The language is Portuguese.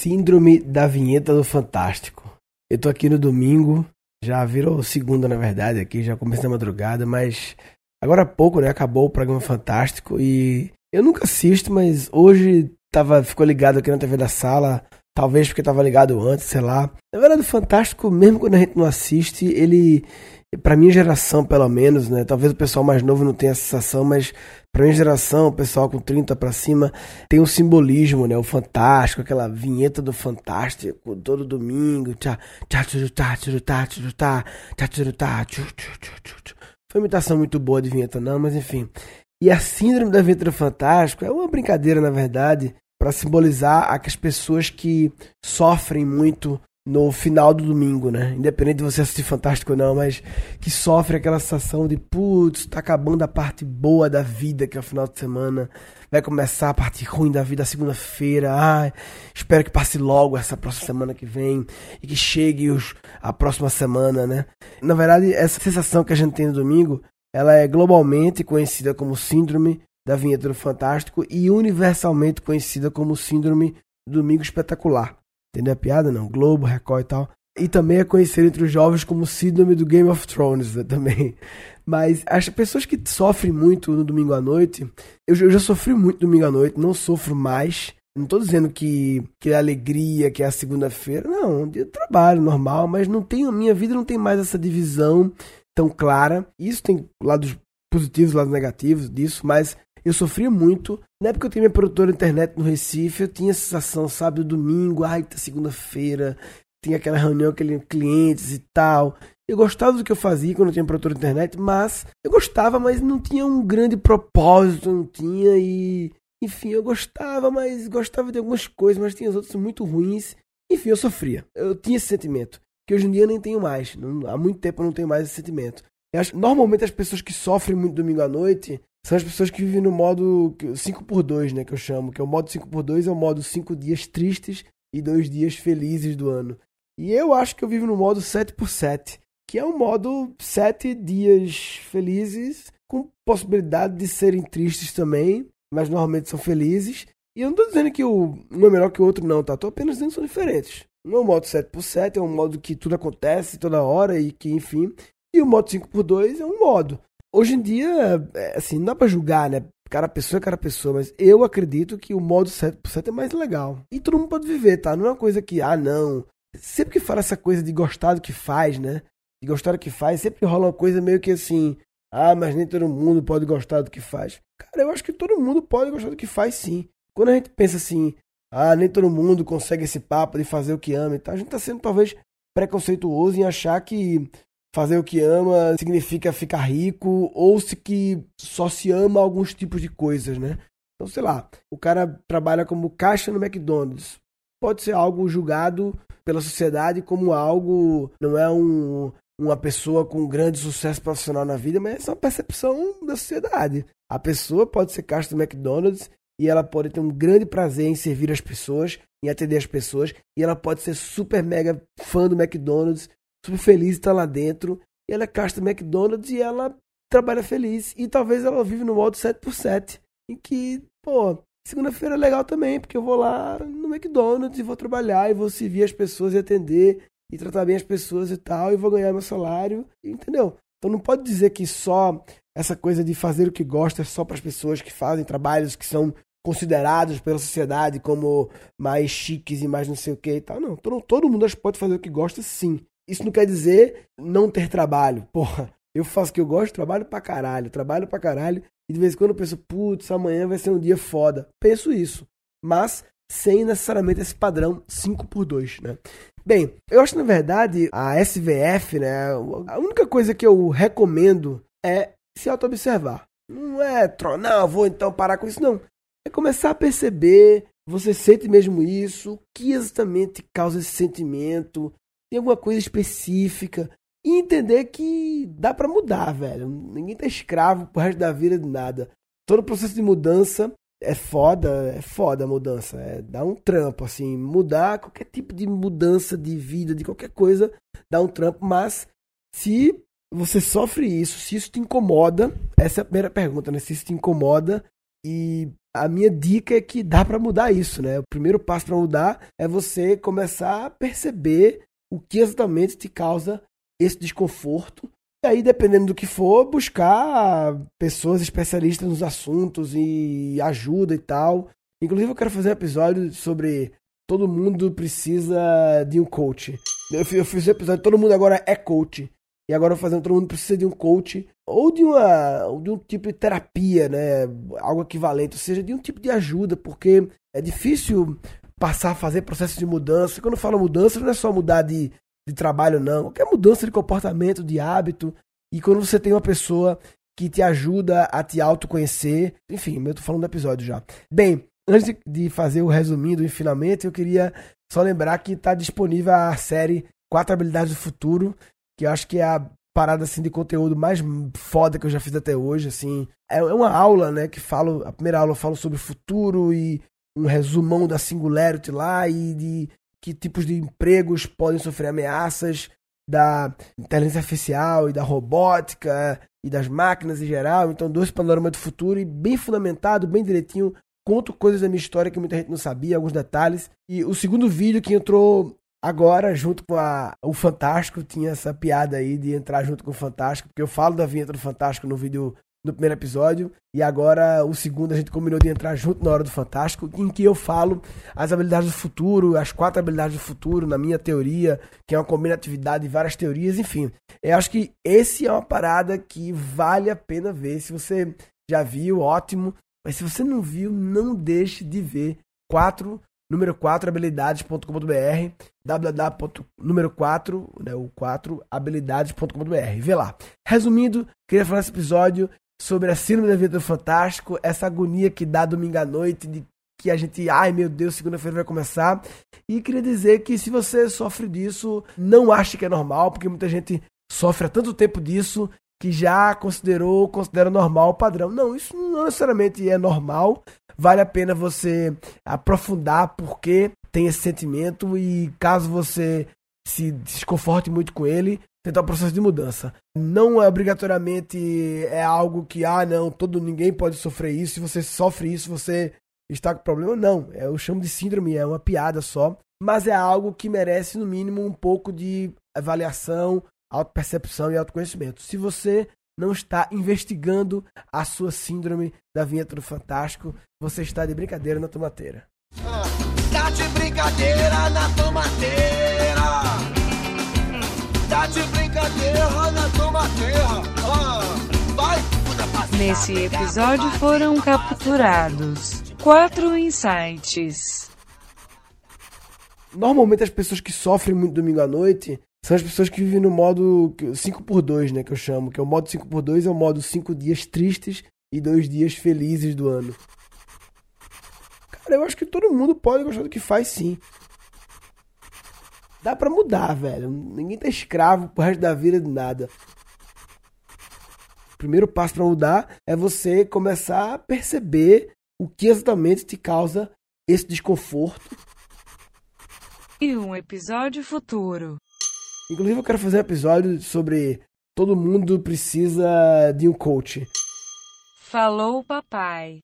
Síndrome da vinheta do Fantástico. Eu tô aqui no domingo, já virou segunda na verdade aqui, já comecei na madrugada, mas agora há pouco, né, acabou o programa Fantástico e eu nunca assisto, mas hoje tava, ficou ligado aqui na TV da sala, talvez porque tava ligado antes, sei lá. Na verdade, o Fantástico, mesmo quando a gente não assiste, ele para minha geração, pelo menos, né? Talvez o pessoal mais novo não tenha essa sensação, mas para minha geração, o pessoal com 30 para cima, tem um simbolismo, né? O fantástico, aquela vinheta do fantástico, todo domingo, tchá, tchá, tchá, tchá, tchá, tchá, tchá, Foi uma imitação muito boa de vinheta não, mas enfim. E a síndrome da vinheta do fantástico é uma brincadeira, na verdade, para simbolizar aquelas pessoas que sofrem muito no final do domingo, né? Independente de você assistir Fantástico ou não, mas que sofre aquela sensação de putz, tá acabando a parte boa da vida, que é o final de semana. Vai começar a parte ruim da vida segunda-feira. Ai, espero que passe logo essa próxima semana que vem e que chegue os, a próxima semana, né? Na verdade, essa sensação que a gente tem no domingo, ela é globalmente conhecida como síndrome da vinheta do Fantástico e universalmente conhecida como síndrome do domingo espetacular. Entendeu a piada? Não. Globo, Record e tal. E também é conhecido entre os jovens como síndrome do Game of Thrones né, também. Mas as pessoas que sofrem muito no domingo à noite, eu, eu já sofri muito domingo à noite, não sofro mais. Não estou dizendo que, que é alegria, que é a segunda-feira. Não, um dia de trabalho normal, mas não a minha vida não tem mais essa divisão tão clara. Isso tem lados positivos, lados negativos disso, mas eu sofria muito. Na época eu tinha minha produtora internet no Recife, eu tinha a sensação, sabe, do domingo, ai, tá segunda-feira, tinha aquela reunião com clientes e tal. Eu gostava do que eu fazia quando eu tinha produtora internet, mas eu gostava, mas não tinha um grande propósito, não tinha e enfim, eu gostava, mas gostava de algumas coisas, mas tinha as outras muito ruins. Enfim, eu sofria. Eu tinha esse sentimento, que hoje em dia eu nem tenho mais. Não, há muito tempo eu não tenho mais esse sentimento. Acho, normalmente as pessoas que sofrem muito domingo à noite são as pessoas que vivem no modo 5x2, né, que eu chamo, que é o modo 5x2 é o modo 5 dias tristes e 2 dias felizes do ano. E eu acho que eu vivo no modo 7x7, que é um modo 7 dias felizes, com possibilidade de serem tristes também, mas normalmente são felizes. E eu não tô dizendo que o, um é melhor que o outro, não, tá? Tô apenas dizendo que são diferentes. Um é o modo 7x7, é um modo que tudo acontece toda hora e que, enfim. E o modo 5x2 é um modo Hoje em dia, é, assim, não dá pra julgar, né? Cada pessoa é cada pessoa, mas eu acredito que o modo 7% é mais legal. E todo mundo pode viver, tá? Não é uma coisa que, ah, não. Sempre que fala essa coisa de gostar do que faz, né? De gostar do que faz, sempre rola uma coisa meio que assim, ah, mas nem todo mundo pode gostar do que faz. Cara, eu acho que todo mundo pode gostar do que faz, sim. Quando a gente pensa assim, ah, nem todo mundo consegue esse papo de fazer o que ama e tal, a gente tá sendo talvez preconceituoso em achar que fazer o que ama significa ficar rico ou se que só se ama alguns tipos de coisas, né? Então, sei lá, o cara trabalha como caixa no McDonald's. Pode ser algo julgado pela sociedade como algo, não é um, uma pessoa com grande sucesso profissional na vida, mas é uma percepção da sociedade. A pessoa pode ser caixa do McDonald's e ela pode ter um grande prazer em servir as pessoas, em atender as pessoas, e ela pode ser super mega fã do McDonald's super feliz estar lá dentro. E ela é do McDonald's e ela trabalha feliz. E talvez ela vive no modo 7 por 7 em que, pô, segunda-feira é legal também, porque eu vou lá no McDonald's e vou trabalhar e vou servir as pessoas e atender e tratar bem as pessoas e tal, e vou ganhar meu salário, entendeu? Então não pode dizer que só essa coisa de fazer o que gosta é só para as pessoas que fazem trabalhos que são considerados pela sociedade como mais chiques e mais não sei o que e tal. Não, todo, todo mundo pode fazer o que gosta sim. Isso não quer dizer não ter trabalho. Porra, eu faço o que eu gosto, trabalho pra caralho, trabalho pra caralho. E de vez em quando eu penso, putz, amanhã vai ser um dia foda. Penso isso. Mas sem necessariamente esse padrão 5 por 2 né? Bem, eu acho na verdade a SVF, né, a única coisa que eu recomendo é se auto-observar. Não é tronar, vou então parar com isso, não. É começar a perceber, você sente mesmo isso, o que exatamente causa esse sentimento, tem alguma coisa específica e entender que dá para mudar, velho. Ninguém tá escravo pro resto da vida de nada. Todo processo de mudança é foda, é foda a mudança. É dar um trampo, assim. Mudar qualquer tipo de mudança de vida, de qualquer coisa, dá um trampo. Mas se você sofre isso, se isso te incomoda, essa é a primeira pergunta, né? Se isso te incomoda, E a minha dica é que dá para mudar isso, né? O primeiro passo para mudar é você começar a perceber o que exatamente te causa esse desconforto. E aí, dependendo do que for, buscar pessoas especialistas nos assuntos e ajuda e tal. Inclusive, eu quero fazer um episódio sobre todo mundo precisa de um coach. Eu fiz, um episódio, todo mundo agora é coach. E agora fazer todo mundo precisa de um coach ou de, uma, de um tipo de terapia, né? Algo equivalente, ou seja, de um tipo de ajuda, porque é difícil passar a fazer processo de mudança. Quando eu falo mudança, não é só mudar de, de trabalho, não. Qualquer mudança de comportamento, de hábito. E quando você tem uma pessoa que te ajuda a te autoconhecer. Enfim, eu tô falando do episódio já. Bem, antes de fazer o resumindo e finalmente, eu queria só lembrar que está disponível a série Quatro Habilidades do Futuro, que eu acho que é a parada assim de conteúdo mais foda que eu já fiz até hoje, assim. É, é uma aula, né, que falo, a primeira aula eu falo sobre o futuro e um resumão da Singularity lá e de que tipos de empregos podem sofrer ameaças da inteligência artificial e da robótica e das máquinas em geral. Então, dois panoramas do futuro e bem fundamentado, bem direitinho. Conto coisas da minha história que muita gente não sabia, alguns detalhes. E o segundo vídeo que entrou Agora, junto com a, o Fantástico, tinha essa piada aí de entrar junto com o Fantástico, porque eu falo da vinheta do Fantástico no vídeo no primeiro episódio, e agora o segundo a gente combinou de entrar junto na hora do Fantástico, em que eu falo as habilidades do futuro, as quatro habilidades do futuro, na minha teoria, que é uma combinatividade de várias teorias, enfim. Eu acho que esse é uma parada que vale a pena ver. Se você já viu, ótimo. Mas se você não viu, não deixe de ver quatro número 4 habilidades.com.br, www.número 4, né, o 4 habilidades.com.br. Vê lá. Resumindo, queria falar nesse episódio sobre a síndrome da vida do fantástico, essa agonia que dá domingo à noite de que a gente, ai meu Deus, segunda-feira vai começar. E queria dizer que se você sofre disso, não ache que é normal, porque muita gente sofre há tanto tempo disso que já considerou, considera normal o padrão. Não, isso não necessariamente é normal. Vale a pena você aprofundar porque tem esse sentimento e caso você se desconforte muito com ele, tentar o processo de mudança. Não é obrigatoriamente é algo que ah, não, todo ninguém pode sofrer isso. Se você sofre isso, você está com problema. Não, é, eu chamo de síndrome, é uma piada só, mas é algo que merece no mínimo um pouco de avaliação, autopercepção e autoconhecimento. Se você não está investigando a sua síndrome da vinheta do Fantástico, você está de brincadeira na tomateira. Ah, tá de brincadeira na tomateira. De brincadeira na. Ah, vai, Nesse episódio foram capturados quatro insights. Normalmente as pessoas que sofrem muito domingo à noite são as pessoas que vivem no modo 5x2, né? Que eu chamo. Que é o modo 5x2 é o modo 5 dias tristes e 2 dias felizes do ano. Cara, eu acho que todo mundo pode gostar do que faz sim. Dá pra mudar, velho. Ninguém tá escravo pro resto da vida de nada. O primeiro passo para mudar é você começar a perceber o que exatamente te causa esse desconforto. E um episódio futuro. Inclusive, eu quero fazer um episódio sobre todo mundo precisa de um coach. Falou, papai.